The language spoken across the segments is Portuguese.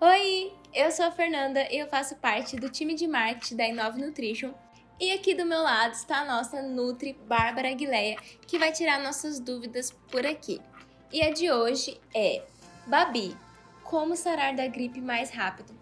Oi, eu sou a Fernanda e eu faço parte do time de marketing da Inove Nutrition. E aqui do meu lado está a nossa Nutri Bárbara Aguileia, que vai tirar nossas dúvidas por aqui. E a de hoje é: Babi, como sarar da gripe mais rápido?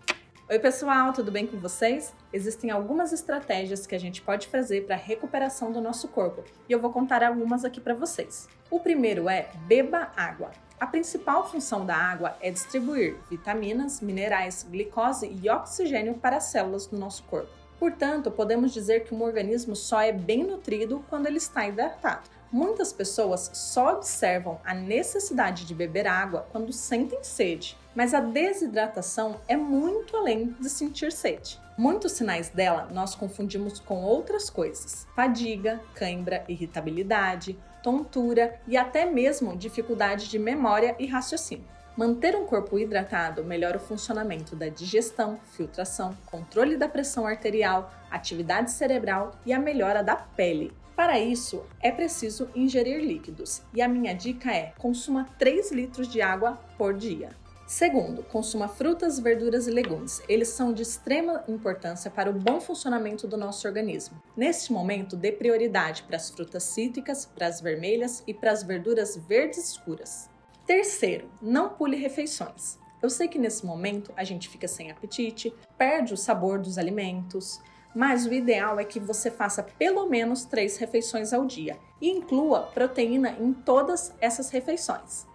Oi, pessoal, tudo bem com vocês? Existem algumas estratégias que a gente pode fazer para a recuperação do nosso corpo e eu vou contar algumas aqui para vocês. O primeiro é beba água. A principal função da água é distribuir vitaminas, minerais, glicose e oxigênio para as células do nosso corpo. Portanto, podemos dizer que um organismo só é bem nutrido quando ele está hidratado. Muitas pessoas só observam a necessidade de beber água quando sentem sede, mas a desidratação é muito além de sentir sede. Muitos sinais dela nós confundimos com outras coisas: fadiga, cãibra, irritabilidade, tontura e até mesmo dificuldade de memória e raciocínio. Manter um corpo hidratado melhora o funcionamento da digestão, filtração, controle da pressão arterial, atividade cerebral e a melhora da pele. Para isso, é preciso ingerir líquidos e a minha dica é: consuma 3 litros de água por dia. Segundo, consuma frutas, verduras e legumes. Eles são de extrema importância para o bom funcionamento do nosso organismo. Neste momento, dê prioridade para as frutas cítricas, para as vermelhas e para as verduras verdes escuras. Terceiro, não pule refeições. Eu sei que nesse momento a gente fica sem apetite, perde o sabor dos alimentos, mas o ideal é que você faça pelo menos três refeições ao dia e inclua proteína em todas essas refeições.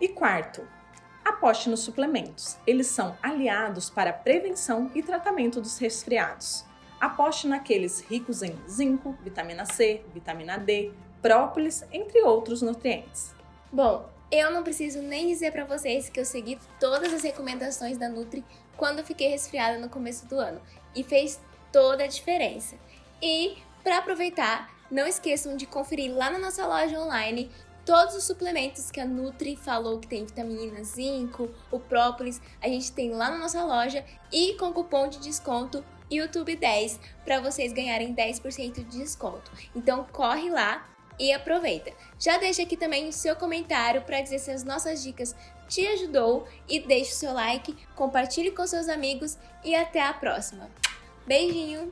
E quarto, Aposte nos suplementos. Eles são aliados para prevenção e tratamento dos resfriados. Aposte naqueles ricos em zinco, vitamina C, vitamina D, própolis, entre outros nutrientes. Bom, eu não preciso nem dizer para vocês que eu segui todas as recomendações da Nutri quando fiquei resfriada no começo do ano e fez toda a diferença. E para aproveitar, não esqueçam de conferir lá na nossa loja online todos os suplementos que a Nutri falou que tem vitamina, zinco, o própolis, a gente tem lá na nossa loja e com cupom de desconto YouTube10 para vocês ganharem 10% de desconto. Então corre lá e aproveita. Já deixa aqui também o seu comentário para dizer se as nossas dicas te ajudou e deixe o seu like, compartilhe com seus amigos e até a próxima. Beijinho!